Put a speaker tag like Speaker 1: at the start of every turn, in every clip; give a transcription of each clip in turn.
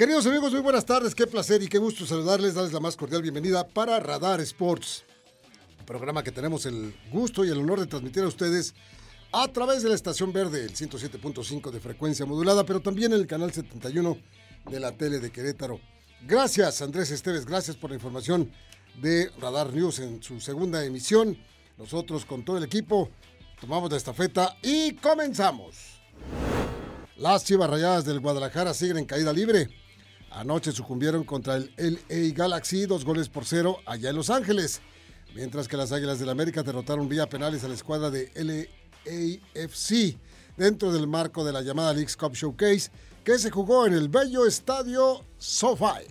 Speaker 1: Queridos amigos, muy buenas tardes, qué placer y qué gusto saludarles, darles la más cordial bienvenida para Radar Sports, programa que tenemos el gusto y el honor de transmitir a ustedes a través de la estación verde, el 107.5 de frecuencia modulada, pero también en el canal 71 de la tele de Querétaro. Gracias Andrés Esteves, gracias por la información de Radar News en su segunda emisión. Nosotros con todo el equipo tomamos la estafeta y comenzamos. Las Chivas Rayadas del Guadalajara siguen en caída libre. Anoche sucumbieron contra el LA Galaxy dos goles por cero allá en Los Ángeles, mientras que las Águilas del América derrotaron vía penales a la escuadra de LAFC dentro del marco de la llamada Leagues Cup Showcase que se jugó en el bello estadio SoFi.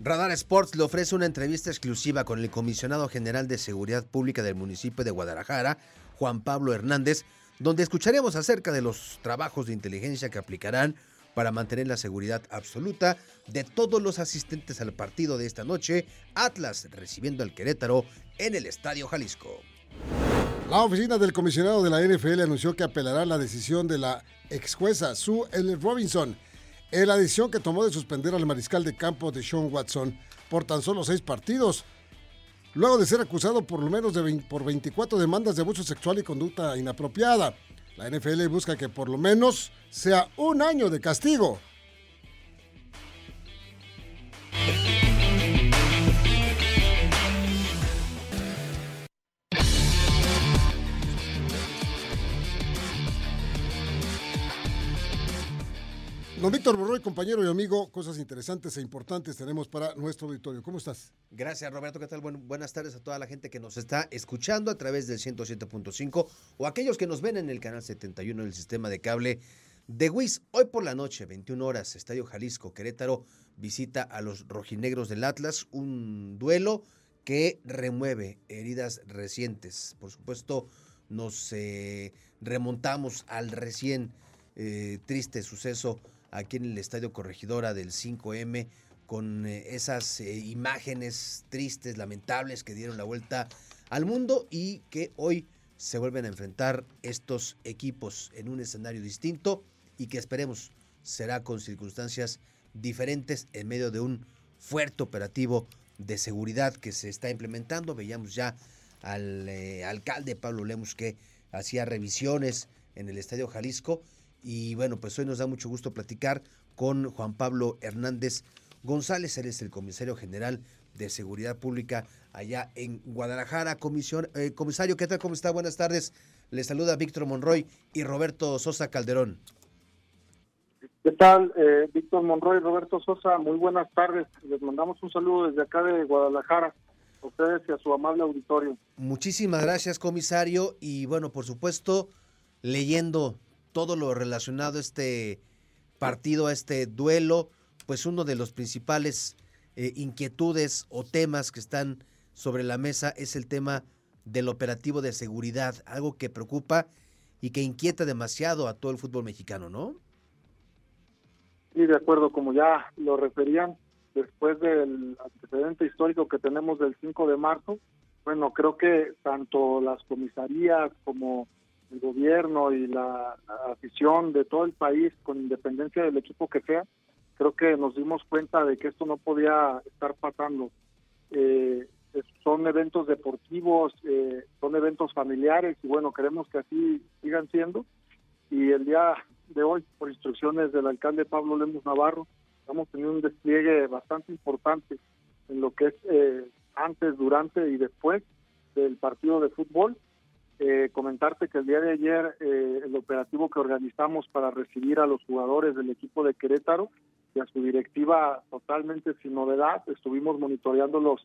Speaker 2: Radar Sports le ofrece una entrevista exclusiva con el comisionado general de Seguridad Pública del municipio de Guadalajara, Juan Pablo Hernández, donde escucharemos acerca de los trabajos de inteligencia que aplicarán para mantener la seguridad absoluta de todos los asistentes al partido de esta noche, Atlas recibiendo al Querétaro en el Estadio Jalisco.
Speaker 1: La oficina del comisionado de la NFL anunció que apelará la decisión de la ex jueza Sue L. Robinson en la decisión que tomó de suspender al mariscal de campo de Sean Watson por tan solo seis partidos, luego de ser acusado por lo menos por 24 demandas de abuso sexual y conducta inapropiada. La NFL busca que por lo menos sea un año de castigo. Don Víctor Borroy, compañero y amigo, cosas interesantes e importantes tenemos para nuestro auditorio. ¿Cómo estás?
Speaker 2: Gracias, Roberto. ¿Qué tal? buenas tardes a toda la gente que nos está escuchando a través del 107.5 o aquellos que nos ven en el canal 71 del sistema de cable de WIS. Hoy por la noche, 21 horas, Estadio Jalisco, Querétaro, visita a los rojinegros del Atlas, un duelo que remueve heridas recientes. Por supuesto, nos eh, remontamos al recién eh, triste suceso aquí en el Estadio Corregidora del 5M con eh, esas eh, imágenes tristes, lamentables que dieron la vuelta al mundo y que hoy se vuelven a enfrentar estos equipos en un escenario distinto y que esperemos será con circunstancias diferentes en medio de un fuerte operativo de seguridad que se está implementando. Veíamos ya al eh, alcalde Pablo Lemus que hacía revisiones en el Estadio Jalisco y bueno, pues hoy nos da mucho gusto platicar con Juan Pablo Hernández González, él es el comisario general de Seguridad Pública allá en Guadalajara. Comisión, eh, comisario, ¿qué tal? ¿Cómo está? Buenas tardes. Le saluda Víctor Monroy y Roberto Sosa Calderón.
Speaker 3: ¿Qué tal, eh, Víctor Monroy, Roberto Sosa? Muy buenas tardes. Les mandamos un saludo desde acá de Guadalajara a ustedes y a su amable auditorio.
Speaker 2: Muchísimas gracias, comisario. Y bueno, por supuesto, leyendo todo lo relacionado a este partido, a este duelo, pues uno de los principales eh, inquietudes o temas que están sobre la mesa es el tema del operativo de seguridad, algo que preocupa y que inquieta demasiado a todo el fútbol mexicano, ¿no?
Speaker 3: Sí, de acuerdo, como ya lo referían, después del antecedente histórico que tenemos del 5 de marzo, bueno, creo que tanto las comisarías como el gobierno y la afición de todo el país, con independencia del equipo que sea, creo que nos dimos cuenta de que esto no podía estar pasando. Eh, son eventos deportivos, eh, son eventos familiares y bueno, queremos que así sigan siendo. Y el día de hoy, por instrucciones del alcalde Pablo Lemos Navarro, hemos tenido un despliegue bastante importante en lo que es eh, antes, durante y después del partido de fútbol eh, comentarte que el día de ayer eh, el operativo que organizamos para recibir a los jugadores del equipo de Querétaro y a su directiva totalmente sin novedad, estuvimos monitoreándolos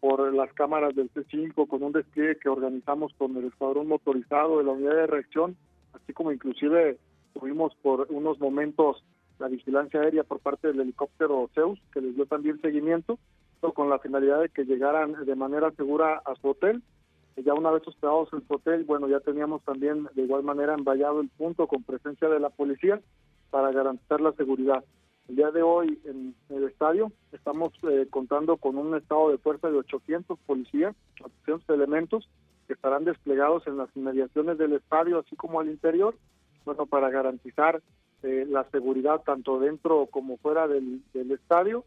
Speaker 3: por las cámaras del C5 con un despliegue que organizamos con el escuadrón motorizado de la unidad de reacción, así como inclusive tuvimos por unos momentos la vigilancia aérea por parte del helicóptero Zeus, que les dio también seguimiento, con la finalidad de que llegaran de manera segura a su hotel ya una vez hospedados en su hotel, bueno, ya teníamos también de igual manera envallado el punto con presencia de la policía para garantizar la seguridad. El día de hoy en el estadio estamos eh, contando con un estado de fuerza de 800 policías, 800 elementos que estarán desplegados en las inmediaciones del estadio, así como al interior, bueno, para garantizar eh, la seguridad tanto dentro como fuera del, estadio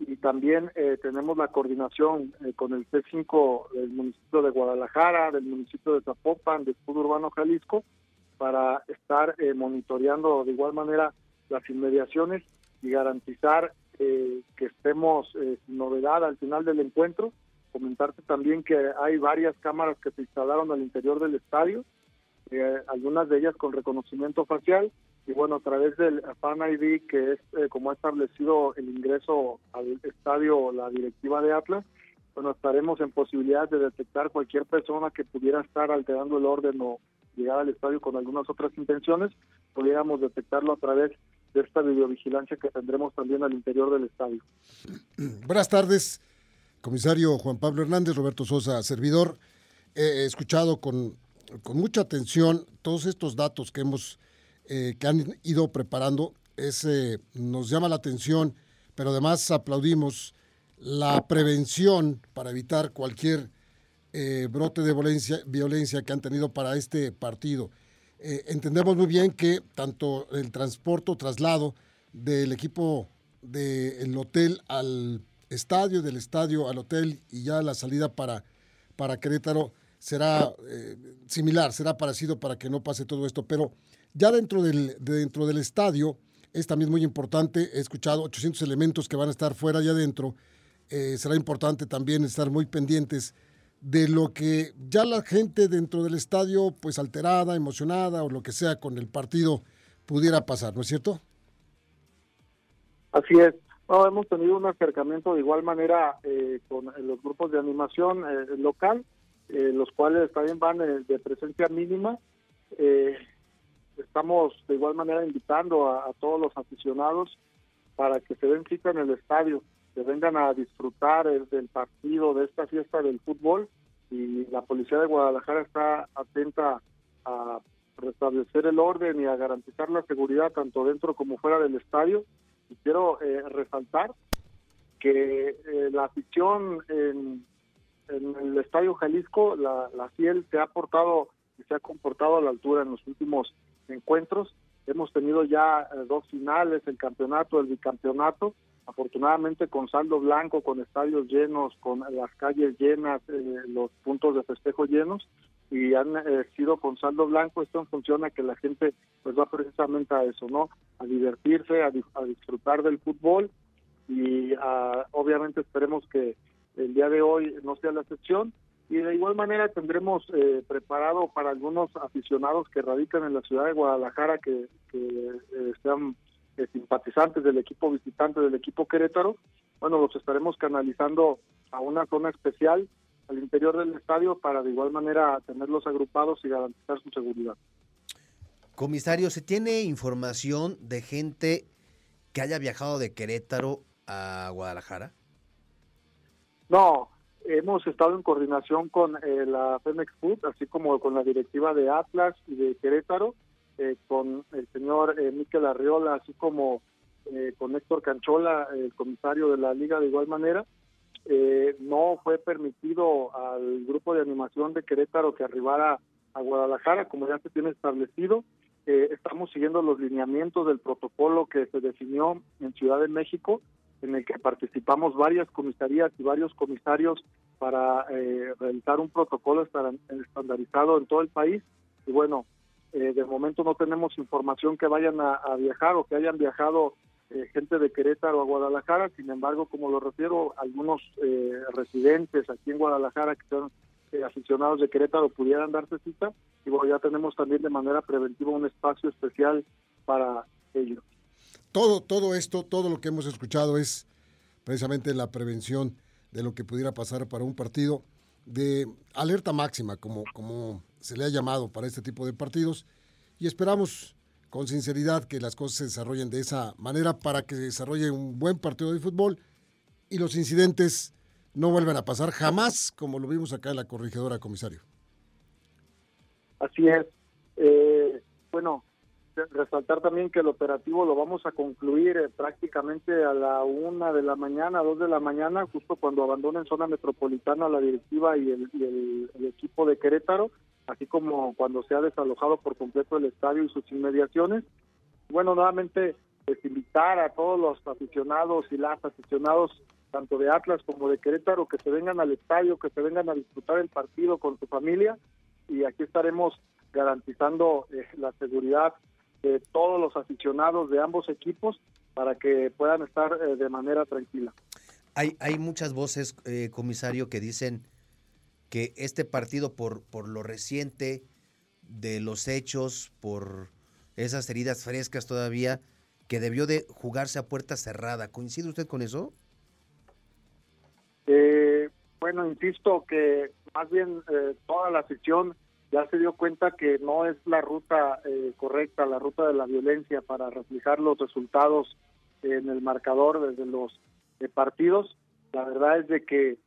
Speaker 3: y también eh, tenemos la coordinación eh, con el C5 del municipio de Guadalajara, del municipio de Zapopan, del Escudo Urbano Jalisco, para estar monitoreando de igual manera las inmediaciones y garantizar que estemos sin novedad al final del encuentro. Comentarte también que hay varias cámaras que se instalaron al interior del estadio, algunas de ellas con reconocimiento facial y bueno, a través del Fan ID, que es eh, como ha establecido el ingreso al estadio la directiva de Atlas, bueno, estaremos en posibilidad de detectar cualquier persona que pudiera estar alterando el orden o llegar al estadio con algunas otras intenciones, pudiéramos detectarlo a través de esta videovigilancia que tendremos también al interior del estadio.
Speaker 1: Buenas tardes, comisario Juan Pablo Hernández, Roberto Sosa, servidor. He escuchado con, con mucha atención todos estos datos que hemos eh, que han ido preparando. nos llama la atención, pero además aplaudimos la prevención para evitar cualquier eh, brote de violencia, violencia que han tenido para este partido. Eh, entendemos muy bien que tanto el transporte traslado del equipo del hotel al estadio, del estadio al hotel y ya la salida para, para Querétaro será similar, será parecido para que no pase todo esto, pero ya dentro del, dentro del estadio es también muy importante, he escuchado 800 elementos que van a estar fuera y adentro, eh, será importante también estar muy pendientes de lo que ya la gente dentro del estadio, pues alterada, emocionada o lo que sea con el partido pudiera pasar, ¿no es cierto?
Speaker 3: Así es. hemos tenido un acercamiento de igual manera eh, con los grupos de animación eh, local, los cuales también van de presencia mínima. Eh, estamos de igual manera invitando a, todos los aficionados para que se den cita en el estadio, que vengan a disfrutar del partido, de esta fiesta del fútbol y la policía de Guadalajara está atenta a restablecer el orden y a garantizar la seguridad tanto dentro como fuera del estadio. Y quiero eh, resaltar que eh, la afición en, el Estadio Jalisco, la, la FIEL, se ha portado y se ha comportado a la altura en los últimos encuentros. Hemos tenido ya eh, dos finales, el campeonato, el bicampeonato, afortunadamente con saldo blanco, con estadios llenos, con las calles llenas, eh, los puntos de festejo llenos y han eh, sido con saldo blanco. Esto funciona que la gente pues va precisamente a eso, ¿no? A divertirse, a, disfrutar del fútbol y ah, obviamente esperemos que el día de hoy no sea la excepción y de igual manera tendremos eh, preparado para algunos aficionados que radican en la ciudad de Guadalajara que, eh, sean eh, simpatizantes del equipo visitante del equipo Querétaro, bueno, los estaremos canalizando a una zona especial al interior del estadio para de igual manera tenerlos agrupados y garantizar su seguridad.
Speaker 2: Comisario, ¿se tiene información de gente que haya viajado de Querétaro a Guadalajara?
Speaker 3: No, hemos estado en coordinación con eh, la Femex Food, así como con la directiva de Atlas y de Querétaro, eh, con el señor eh, Miquel Arriola, así como con Héctor Canchola, el comisario de la liga de igual manera. no fue permitido al grupo de animación de Querétaro que arribara a Guadalajara, como ya se tiene establecido. estamos siguiendo los lineamientos del protocolo que se definió en Ciudad de México en el que participamos varias comisarías y varios comisarios para eh, realizar un protocolo estandarizado en todo el país. Y bueno, eh, de momento no tenemos información que vayan a, viajar o que hayan viajado eh, gente de Querétaro a Guadalajara. Sin embargo, como lo refiero, algunos residentes aquí en Guadalajara que son aficionados de Querétaro pudieran darse cita. Y bueno, ya tenemos también de manera preventiva un espacio especial para ellos.
Speaker 1: Todo, todo esto, todo lo que hemos escuchado es precisamente la prevención de lo que pudiera pasar para un partido de alerta máxima, como, como se le ha llamado para este tipo de partidos, y esperamos con sinceridad que las cosas se desarrollen de esa manera para que se desarrolle un buen partido de fútbol y los incidentes no vuelvan a pasar jamás como lo vimos acá en la corregidora, comisario.
Speaker 3: Así es. Eh, bueno, resaltar también que el operativo lo vamos a concluir eh, prácticamente a la una de la mañana, dos de la mañana, justo cuando abandonen zona metropolitana la directiva y el, equipo de Querétaro, así como cuando se ha desalojado por completo el estadio y sus inmediaciones. bueno, nuevamente pues, invitar a todos los aficionados y las aficionados tanto de Atlas como de Querétaro que se vengan al estadio, que se vengan a disfrutar el partido con su familia y aquí estaremos garantizando eh, la seguridad de todos los aficionados de ambos equipos para que puedan estar eh, de manera tranquila.
Speaker 2: Hay, hay muchas voces, eh, comisario, que dicen que este partido, por, por lo reciente de los hechos, por esas heridas frescas todavía, que debió de jugarse a puerta cerrada. ¿Coincide usted con eso?
Speaker 3: Eh, bueno, insisto que más bien eh, toda la sección ya se dio cuenta que no es la ruta eh, correcta, la ruta de la violencia para reflejar los resultados en el marcador desde los partidos. La verdad es de que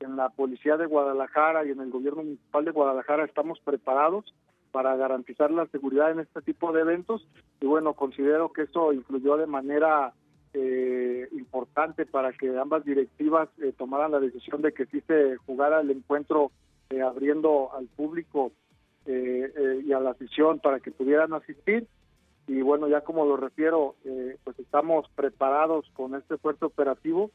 Speaker 3: en la Policía de Guadalajara y en el Gobierno Municipal de Guadalajara estamos preparados para garantizar la seguridad en este tipo de eventos y bueno, considero que eso influyó de manera eh, importante para que ambas directivas eh, tomaran la decisión de que sí se jugara el encuentro eh, abriendo al público eh, y a la afición para que pudieran asistir y bueno ya como lo refiero pues estamos preparados con este fuerte operativo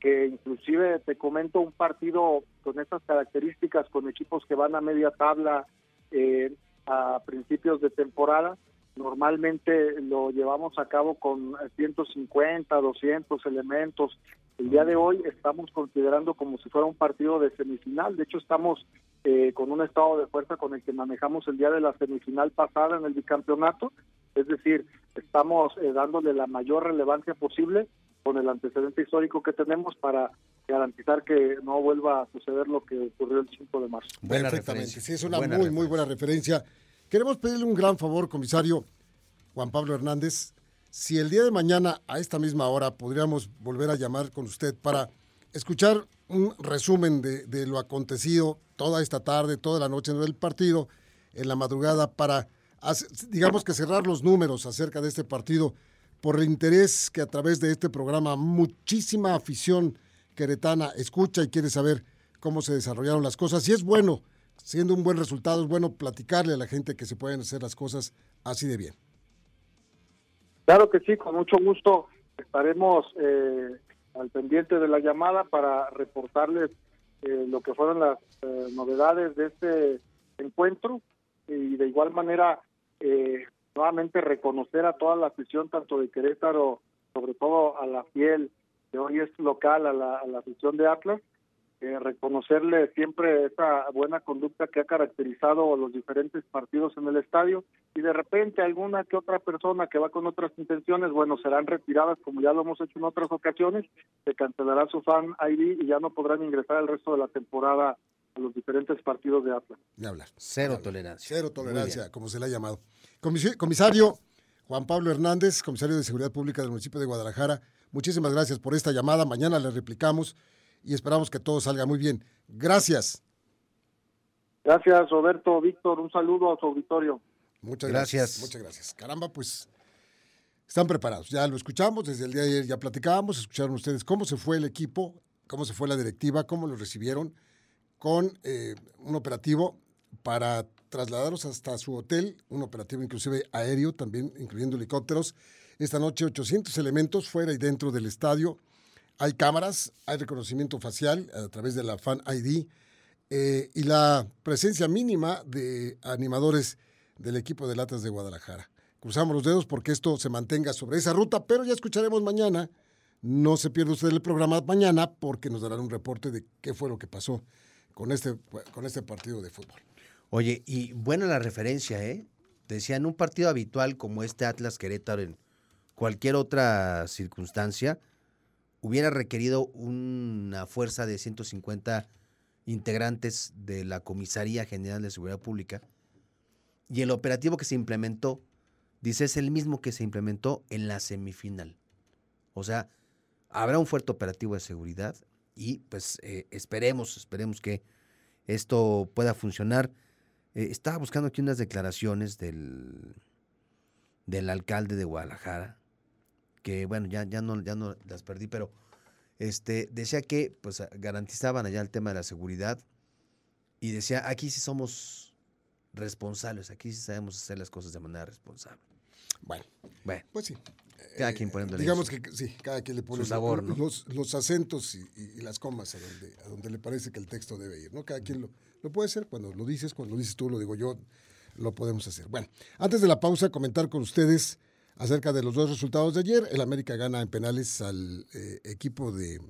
Speaker 3: que inclusive te comento un partido con estas características con equipos que van a media tabla a principios de temporada Normalmente lo llevamos a cabo con 150, 200 elementos. El día de hoy estamos considerando como si fuera un partido de semifinal. De hecho, estamos eh, con un estado de fuerza con el que manejamos el día de la semifinal pasada en el bicampeonato. Es decir, estamos eh, dándole la mayor relevancia posible con el antecedente histórico que tenemos para garantizar que no vuelva a suceder lo que ocurrió el 5 de marzo.
Speaker 1: Buena Perfectamente, sí, es una muy, muy buena referencia. Queremos pedirle un gran favor, comisario Juan Pablo Hernández. Si el día de mañana, a esta misma hora, podríamos volver a llamar con usted para escuchar un resumen de, lo acontecido toda esta tarde, toda la noche en el partido, en la madrugada, para, digamos que cerrar los números acerca de este partido, por el interés que a través de este programa muchísima afición queretana escucha y quiere saber cómo se desarrollaron las cosas. Y es bueno siendo un buen resultado, es bueno platicarle a la gente que se pueden hacer las cosas así de bien.
Speaker 3: Claro que sí, con mucho gusto estaremos eh, al pendiente de la llamada para reportarles eh, lo que fueron las eh, novedades de este encuentro y de igual manera nuevamente reconocer a toda la afición tanto de Querétaro, sobre todo a la fiel que hoy es local, a la, a la afición de Atlas, eh, reconocerle siempre esa buena conducta que ha caracterizado los diferentes partidos en el estadio y de repente alguna que otra persona que va con otras intenciones, bueno, serán retiradas como ya lo hemos hecho en otras ocasiones, se cancelará su fan ID y ya no podrán ingresar el resto de la temporada a los diferentes partidos de Atlas.
Speaker 1: Ni hablar.
Speaker 2: Cero tolerancia.
Speaker 1: Cero tolerancia, como se le ha llamado. Comisario Juan Pablo Hernández, comisario de Seguridad Pública del municipio de Guadalajara, muchísimas gracias por esta llamada. Mañana le replicamos y esperamos que todo salga muy bien. Gracias.
Speaker 3: Gracias, Roberto, Víctor, un saludo a su auditorio.
Speaker 1: Muchas gracias. Muchas gracias. Caramba, pues están preparados. Ya lo escuchamos, desde el día de ayer ya platicábamos, escucharon ustedes cómo se fue el equipo, cómo se fue la directiva, cómo lo recibieron con eh, un operativo para trasladarlos hasta su hotel, un operativo inclusive aéreo, también incluyendo helicópteros. Esta noche 800 elementos fuera y dentro del estadio hay cámaras, hay reconocimiento facial a través de la Fan ID eh, y la presencia mínima de animadores del equipo de latas de Guadalajara. Cruzamos los dedos porque esto se mantenga sobre esa ruta, pero ya escucharemos mañana. No se pierda usted el programa mañana porque nos darán un reporte de qué fue lo que pasó con este, con este partido de fútbol.
Speaker 2: Oye, y buena la referencia, ¿eh? Decía, en un partido habitual como este Atlas Querétaro, en cualquier otra circunstancia, hubiera requerido una fuerza de 150 integrantes de la Comisaría General de Seguridad Pública y el operativo que se implementó, dice, es el mismo que se implementó en la semifinal. O sea, habrá un fuerte operativo de seguridad y pues eh, esperemos, esperemos que esto pueda funcionar. Eh, estaba buscando aquí unas declaraciones del, del alcalde de Guadalajara, que bueno, ya, ya, no, ya no las perdí, pero este, decía que pues, garantizaban allá el tema de la seguridad y decía, aquí sí somos responsables, aquí sí sabemos hacer las cosas de manera responsable.
Speaker 1: Bueno,
Speaker 2: Bueno,
Speaker 1: pues sí.
Speaker 2: cada
Speaker 1: Eh,
Speaker 2: quien poniéndole
Speaker 1: Digamos
Speaker 2: su-
Speaker 1: que sí, cada quien le pone
Speaker 2: su sabor,
Speaker 1: los,
Speaker 2: ¿no?
Speaker 1: los, los acentos y, y- y las comas a donde, a donde le parece que el texto debe ir, ¿no? Cada quien lo, lo puede hacer cuando lo dices, cuando lo dices tú, lo digo yo, lo podemos hacer. Bueno, antes de la pausa, comentar con ustedes acerca de los dos resultados de ayer. El América gana en penales al eh, equipo de,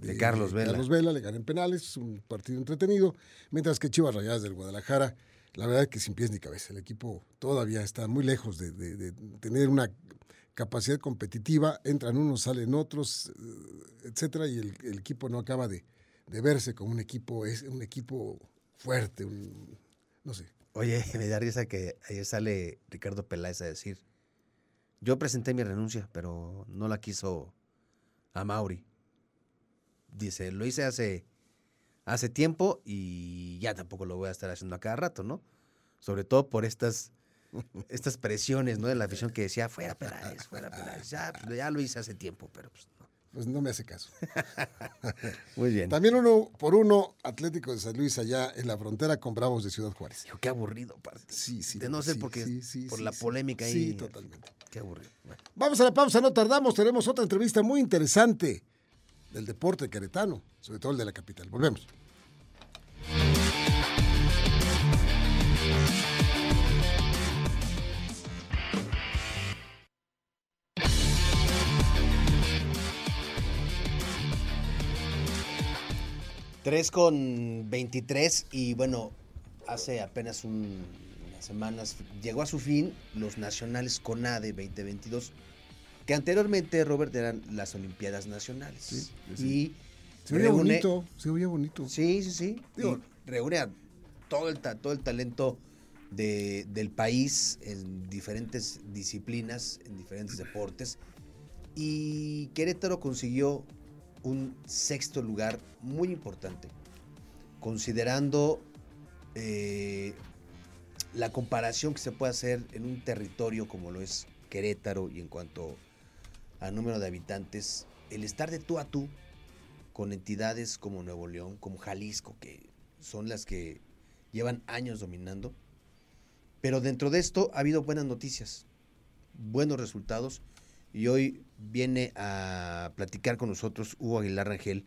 Speaker 2: De Carlos Vela.
Speaker 1: Carlos Vela, le gana en penales, un partido entretenido, mientras que Chivas Rayadas del Guadalajara, la verdad es que sin pies ni cabeza, el equipo todavía está muy lejos de, tener una capacidad competitiva, entran unos, salen otros, eh, etcétera, y el, el equipo no acaba de, de verse como un equipo, es un equipo fuerte, un- no sé.
Speaker 2: Oye, me da risa que ayer sale Ricardo Peláez a decir, yo presenté mi renuncia, pero no la quiso a Mauri. Dice, lo hice hace, hace tiempo y ya tampoco lo voy a estar haciendo a cada rato, ¿no? Sobre todo por estas, estas presiones, ¿no? De la afición que decía, fuera Peláez, fuera Peláez. Ya, pues, ya lo hice hace tiempo, pero pues.
Speaker 1: Pues no me hace caso.
Speaker 2: Muy bien.
Speaker 1: También uno por uno, Atlético de San Luis allá en la frontera con Bravos de Ciudad Juárez.
Speaker 2: Dijo, qué aburrido, parte.
Speaker 1: Sí, sí.
Speaker 2: De no ser
Speaker 1: sí,
Speaker 2: porque
Speaker 1: sí, sí,
Speaker 2: por la polémica ahí.
Speaker 1: Sí, totalmente.
Speaker 2: Qué aburrido. Bueno.
Speaker 1: Vamos a la pausa, no tardamos, tenemos otra entrevista muy interesante del deporte queretano, sobre todo el de la capital. Volvemos.
Speaker 2: Tres con 23 y bueno, hace apenas un- unas semanas llegó a su fin los nacionales CONADE 2022, que anteriormente, Robert, eran las Olimpiadas Nacionales.
Speaker 1: Sí, sí.
Speaker 2: Y
Speaker 1: Se veía
Speaker 2: reúne-
Speaker 1: bonito, se veía bonito.
Speaker 2: Sí, sí, sí.
Speaker 1: Digo-
Speaker 2: Y reúne a todo el, todo el talento de- del país en diferentes disciplinas, en diferentes deportes. Y Querétaro consiguió un sexto lugar muy importante, considerando eh, la comparación que se puede hacer en un territorio como lo es Querétaro y en cuanto a número de habitantes, el estar de tú a tú con entidades como Nuevo León, como Jalisco, que son las que llevan años dominando. Pero dentro de esto ha habido buenas noticias, buenos resultados. Y hoy viene a platicar con nosotros Hugo Aguilar Rangel,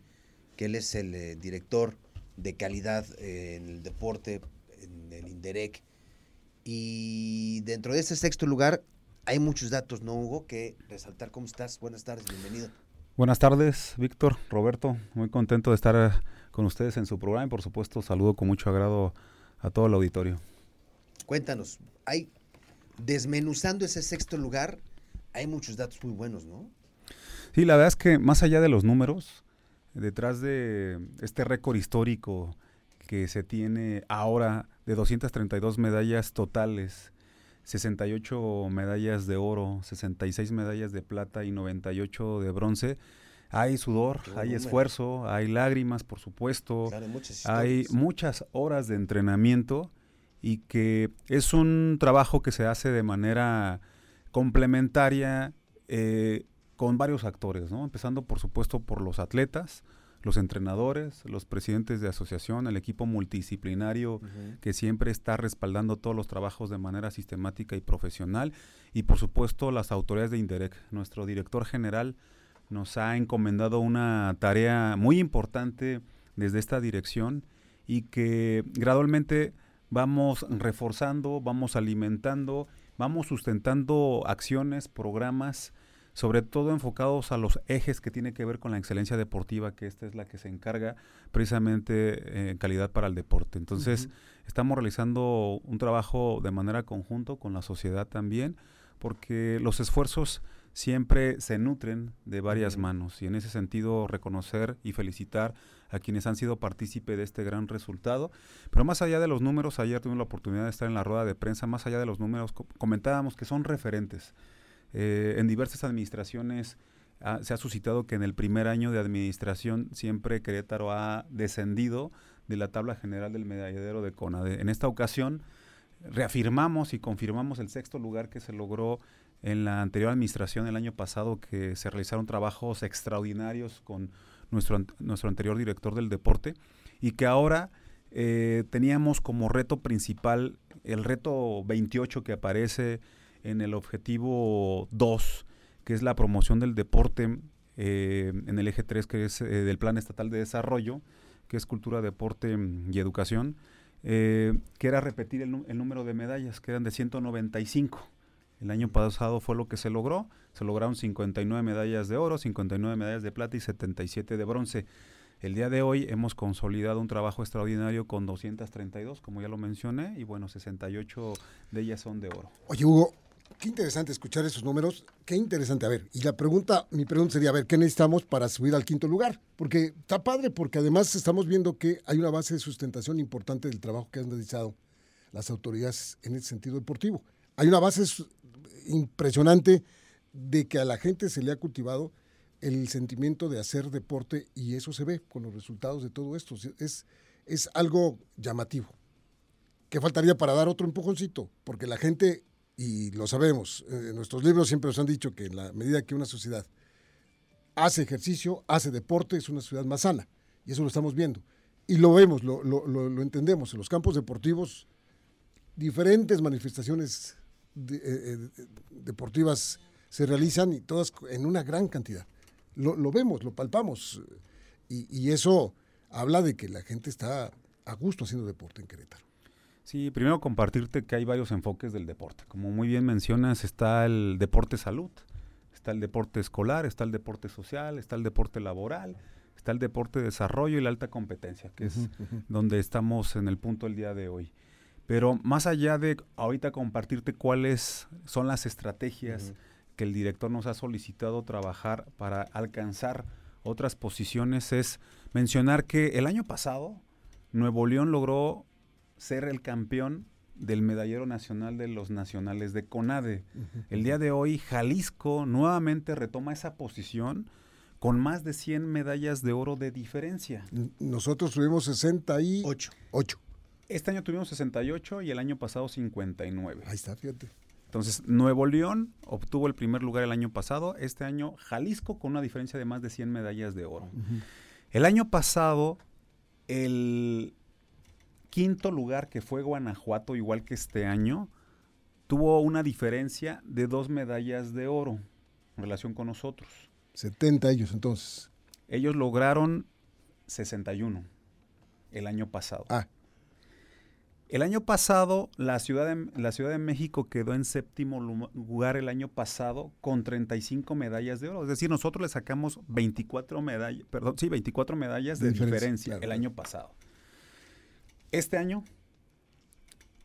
Speaker 2: que él es el eh, director de calidad eh, en el deporte, en el INDEREC. Y dentro de este sexto lugar hay muchos datos, ¿no, Hugo? Que resaltar. ¿Cómo estás? Buenas tardes, bienvenido.
Speaker 4: Buenas tardes, Víctor, Roberto. Muy contento de estar eh, con ustedes en su programa y por supuesto saludo con mucho agrado a todo el auditorio.
Speaker 2: Cuéntanos, hay desmenuzando ese sexto lugar, hay muchos datos muy buenos, ¿no?
Speaker 4: Sí, la verdad es que más allá de los números, detrás de este récord histórico que se tiene ahora de 232 medallas totales, 68 medallas de oro, 66 medallas de plata y 98 de bronce, hay sudor,
Speaker 2: Qué
Speaker 4: hay esfuerzo, hay lágrimas, por supuesto.
Speaker 2: Claro, muchas
Speaker 4: Hay muchas horas de entrenamiento y que es un trabajo que se hace de manera complementaria eh, con varios actores, ¿no? Empezando, por supuesto, por los atletas, los entrenadores, los presidentes de asociación, el equipo multidisciplinario que siempre está respaldando todos los trabajos de manera sistemática y profesional y por supuesto las autoridades de Inderec. Nuestro director general nos ha encomendado una tarea muy importante desde esta dirección y que gradualmente vamos reforzando, vamos alimentando, vamos sustentando acciones, programas, sobre todo enfocados a los ejes que tiene que ver con la excelencia deportiva, que esta es la que se encarga precisamente eh, en calidad para el deporte. Entonces, estamos realizando un trabajo de manera conjunto con la sociedad también, porque los esfuerzos siempre se nutren de varias manos y en ese sentido reconocer y felicitar a quienes han sido partícipe de este gran resultado. Pero más allá de los números, ayer tuvimos la oportunidad de estar en la rueda de prensa, más allá de los números, co- comentábamos que son referentes. Eh, en diversas administraciones ah, se ha suscitado que en el primer año de administración siempre Querétaro ha descendido de la tabla general del medalladero de CONADE. En esta ocasión reafirmamos y confirmamos el sexto lugar que se logró en la anterior administración el año pasado, que se realizaron trabajos extraordinarios con nuestro, nuestro anterior director del deporte y que ahora eh, teníamos como reto principal el reto 28 que aparece en el objetivo 2, que es la promoción del deporte eh, en el eje 3, que es eh, del Plan Estatal de Desarrollo, que es cultura, deporte y educación, que era repetir el, número de medallas, que eran de 195. El año pasado fue lo que se logró, se lograron 59 medallas de oro, 59 medallas de plata y 77 de bronce. El día de hoy hemos consolidado un trabajo extraordinario con 232, como ya lo mencioné, y bueno, 68 de ellas son de oro.
Speaker 1: Oye, Hugo, qué interesante escuchar esos números, qué interesante. A ver, y la pregunta, mi pregunta sería, a ver, ¿qué necesitamos para subir al quinto lugar? Porque está padre, porque además estamos viendo que hay una base de sustentación importante del trabajo que han realizado las autoridades en el sentido deportivo. Hay una base impresionante de que a la gente se le ha cultivado el sentimiento de hacer deporte y eso se ve con los resultados de todo esto. Es, es algo llamativo. ¿Qué faltaría para dar otro empujoncito? Porque la gente, y lo sabemos, en nuestros libros siempre nos han dicho que en la medida que una sociedad hace ejercicio, hace deporte, es una sociedad más sana. Y eso lo estamos viendo. Y lo vemos, lo, lo, lo, entendemos. En los campos deportivos, diferentes manifestaciones de, eh, deportivas se realizan y todas en una gran cantidad lo, vemos, lo palpamos. Y, eso habla de que la gente está a gusto haciendo deporte en Querétaro.
Speaker 4: Sí, primero compartirte que hay varios enfoques del deporte. Como muy bien mencionas, está el deporte salud, está el deporte escolar, está el deporte social, está el deporte laboral, está el deporte desarrollo y la alta competencia, que es donde estamos en el punto el día de hoy. Pero más allá de ahorita compartirte cuáles son las estrategias, que el director nos ha solicitado trabajar para alcanzar otras posiciones es mencionar que el año pasado Nuevo León logró ser el campeón del medallero nacional de los nacionales de CONADE. El día de hoy Jalisco nuevamente retoma esa posición con más de 100 medallas de oro de diferencia.
Speaker 1: Nosotros tuvimos 68.
Speaker 4: Este año tuvimos 68 y el año pasado 59.
Speaker 1: Ahí está, fíjate.
Speaker 4: Entonces, Nuevo León obtuvo el primer lugar el año pasado. Este año, Jalisco con una diferencia de más de 100 medallas de oro. El año pasado, el quinto lugar, que fue Guanajuato, igual que este año, tuvo una diferencia de dos medallas de oro en relación con nosotros.
Speaker 1: 70 ellos entonces.
Speaker 4: Ellos lograron 61 el año pasado.
Speaker 1: Ah.
Speaker 4: El año pasado, la Ciudad, de, la Ciudad de México quedó en séptimo lugar el año pasado con 35 medallas de oro. Es decir, nosotros le sacamos 24 medallas, perdón, sí, 24 medallas de, diferencia, el año pasado. Este año,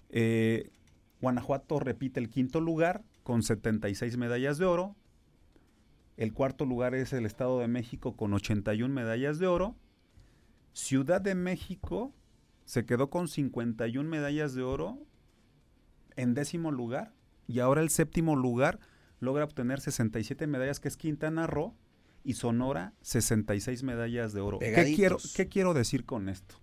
Speaker 4: eh, Guanajuato repite el quinto lugar con 76 medallas de oro. El cuarto lugar es el Estado de México con 81 medallas de oro. Ciudad de México se quedó con 51 medallas de oro en décimo lugar y ahora el séptimo lugar logra obtener 67 medallas, que es Quintana Roo, y Sonora 66 medallas de oro. ¿Qué quiero, ¿Qué quiero decir con esto?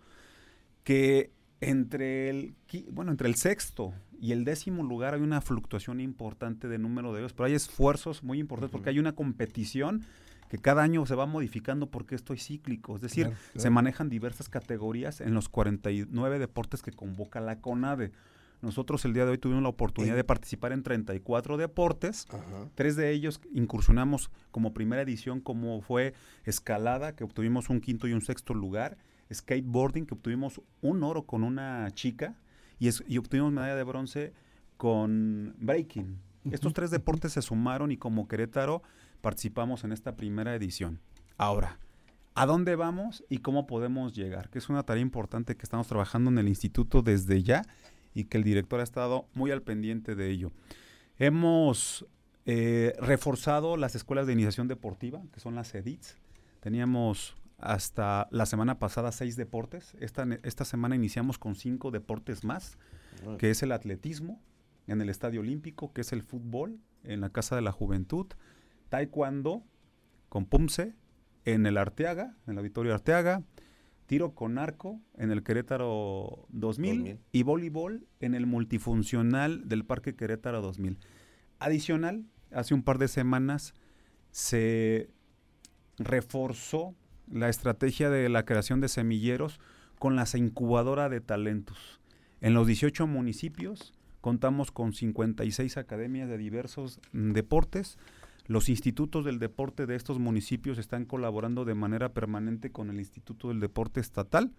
Speaker 4: Que entre el, bueno, entre el sexto y el décimo lugar hay una fluctuación importante de número de ellos, pero hay esfuerzos muy importantes porque hay una competición que cada año se va modificando porque esto es cíclico. Es decir, se manejan diversas categorías en los 49 deportes que convoca la CONADE. Nosotros el día de hoy tuvimos la oportunidad de participar en 34 deportes. Tres de ellos incursionamos como primera edición, como fue escalada, que obtuvimos un quinto y un sexto lugar. Skateboarding, que obtuvimos un oro con una chica. Y, y obtuvimos medalla de bronce con breaking. Estos tres deportes se sumaron y como Querétaro participamos en esta primera edición. Ahora, ¿a dónde vamos y cómo podemos llegar? Que es una tarea importante que estamos trabajando en el instituto desde ya y que el director ha estado muy al pendiente de ello. Hemos eh, reforzado las escuelas de iniciación deportiva, que son las EDITS. Teníamos hasta la semana pasada seis deportes. Esta, esta semana iniciamos con cinco deportes más, que es el atletismo en el Estadio Olímpico, que es el fútbol en la Casa de la Juventud, taekwondo con Pumse en el Arteaga, en el Auditorio Arteaga, tiro con arco en el Querétaro 2000, y voleibol en el multifuncional del Parque Querétaro 2000. Adicional, hace un par de semanas se reforzó la estrategia de la creación de semilleros con la incubadora de talentos. En los 18 municipios Contamos con 56 academias de diversos deportes. Los institutos del deporte de estos municipios están colaborando de manera permanente con el Instituto del Deporte Estatal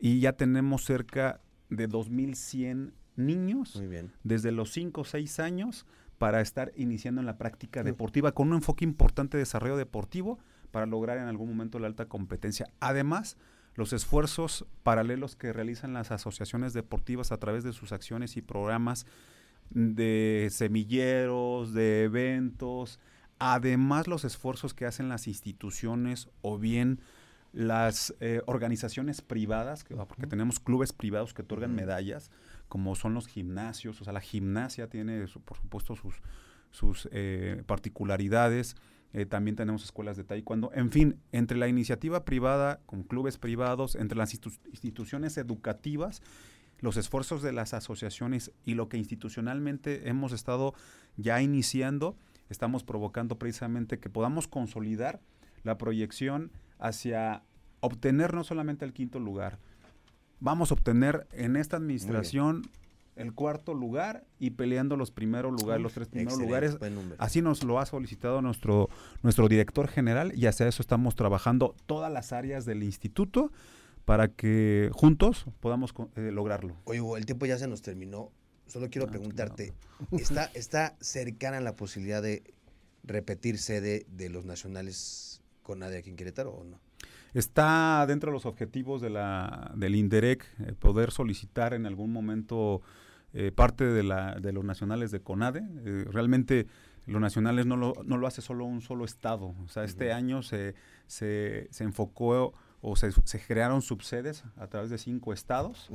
Speaker 4: y ya tenemos cerca de 2.100 niños desde los 5 o 6 años para estar iniciando en la práctica deportiva con un enfoque importante de desarrollo deportivo para lograr en algún momento la alta competencia. Además, los esfuerzos paralelos que realizan las asociaciones deportivas a través de sus acciones y programas de semilleros, de eventos, además los esfuerzos que hacen las instituciones o bien las eh, organizaciones privadas, porque tenemos clubes privados que otorgan medallas, como son los gimnasios, o sea, la gimnasia tiene, por supuesto, sus, sus eh, particularidades, eh, también tenemos escuelas de taekwondo, en fin, entre la iniciativa privada, con clubes privados, entre las instituciones educativas, los esfuerzos de las asociaciones y lo que institucionalmente hemos estado ya iniciando, estamos provocando precisamente que podamos consolidar la proyección hacia obtener no solamente el quinto lugar, vamos a obtener en esta administración el cuarto lugar y peleando los primeros lugares, los tres primeros lugares. Así nos lo ha solicitado nuestro, nuestro director general y hacia eso estamos trabajando todas las áreas del instituto para que juntos podamos eh, lograrlo.
Speaker 2: Oye, el tiempo ya se nos terminó. Solo quiero preguntarte, ¿está, ¿está cercana la posibilidad de repetir sede de los nacionales con nadie aquí en Querétaro o no?
Speaker 4: Está dentro de los objetivos de la, del INDEREC eh, poder solicitar en algún momento eh, parte de, la, de los nacionales de CONADE. Eh, realmente los nacionales no lo, no lo hace solo un solo estado. O sea, este año se, se, se, enfocó o se, se, crearon subsedes a través de cinco estados.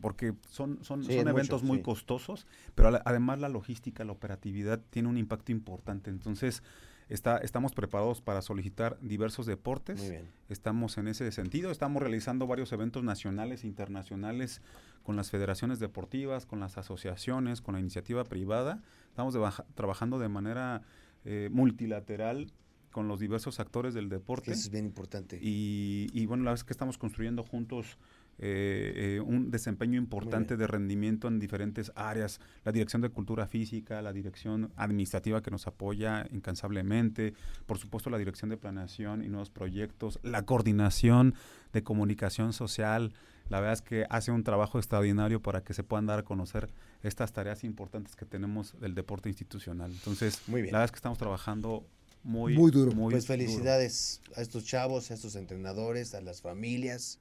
Speaker 4: porque son, son, son eventos muy costosos, pero además la logística, la operatividad tiene un impacto importante. Entonces, estamos preparados para solicitar diversos deportes. Estamos en ese sentido. Estamos realizando varios eventos nacionales e internacionales con las federaciones deportivas, con las asociaciones, con la iniciativa privada. Estamos trabajando de manera eh, multilateral con los diversos actores del deporte.
Speaker 2: Eso es bien importante.
Speaker 4: Y, y bueno, la verdad es que estamos construyendo juntos eh, eh, un desempeño importante de rendimiento en diferentes áreas, la dirección de cultura física, la dirección administrativa que nos apoya incansablemente, por supuesto la dirección de planeación y nuevos proyectos, la coordinación de comunicación social, la verdad es que hace un trabajo extraordinario para que se puedan dar a conocer estas tareas importantes que tenemos del deporte institucional. Entonces, muy bien. la verdad es que estamos trabajando muy, muy duro.
Speaker 2: pues felicidades a estos chavos, a estos entrenadores, a las familias.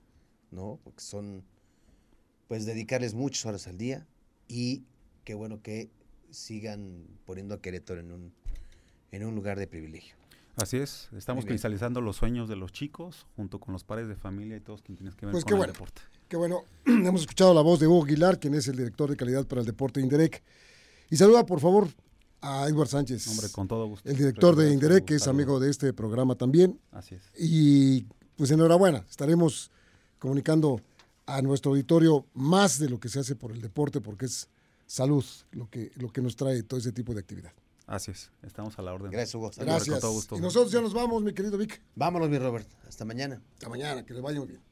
Speaker 2: ¿no? Porque son, pues, dedicarles muchas horas al día y qué bueno que sigan poniendo a Querétaro en un, en un lugar de privilegio.
Speaker 4: Así es, estamos cristalizando los sueños de los chicos junto con los padres de familia y todos quienes tienen que ver
Speaker 1: pues
Speaker 4: con
Speaker 1: el
Speaker 4: bueno, deporte.
Speaker 1: Qué bueno, hemos escuchado la voz de Hugo Aguilar, quien es el director de calidad para el deporte Inderec. Y saluda, por favor, a Edward Sánchez.
Speaker 4: Hombre, con todo gusto.
Speaker 1: El director de Inderec, que es amigo de este programa también.
Speaker 4: Así es.
Speaker 1: Y pues enhorabuena, estaremos comunicando a nuestro auditorio más de lo que se hace por el deporte, porque es salud lo que, lo que nos trae todo ese tipo de actividad.
Speaker 4: Así es, estamos a la orden.
Speaker 2: Gracias, Hugo.
Speaker 1: Gracias. Y nosotros ya nos vamos, mi querido Vic.
Speaker 2: Vámonos, mi Robert. Hasta mañana.
Speaker 1: Hasta mañana, que les vaya muy bien.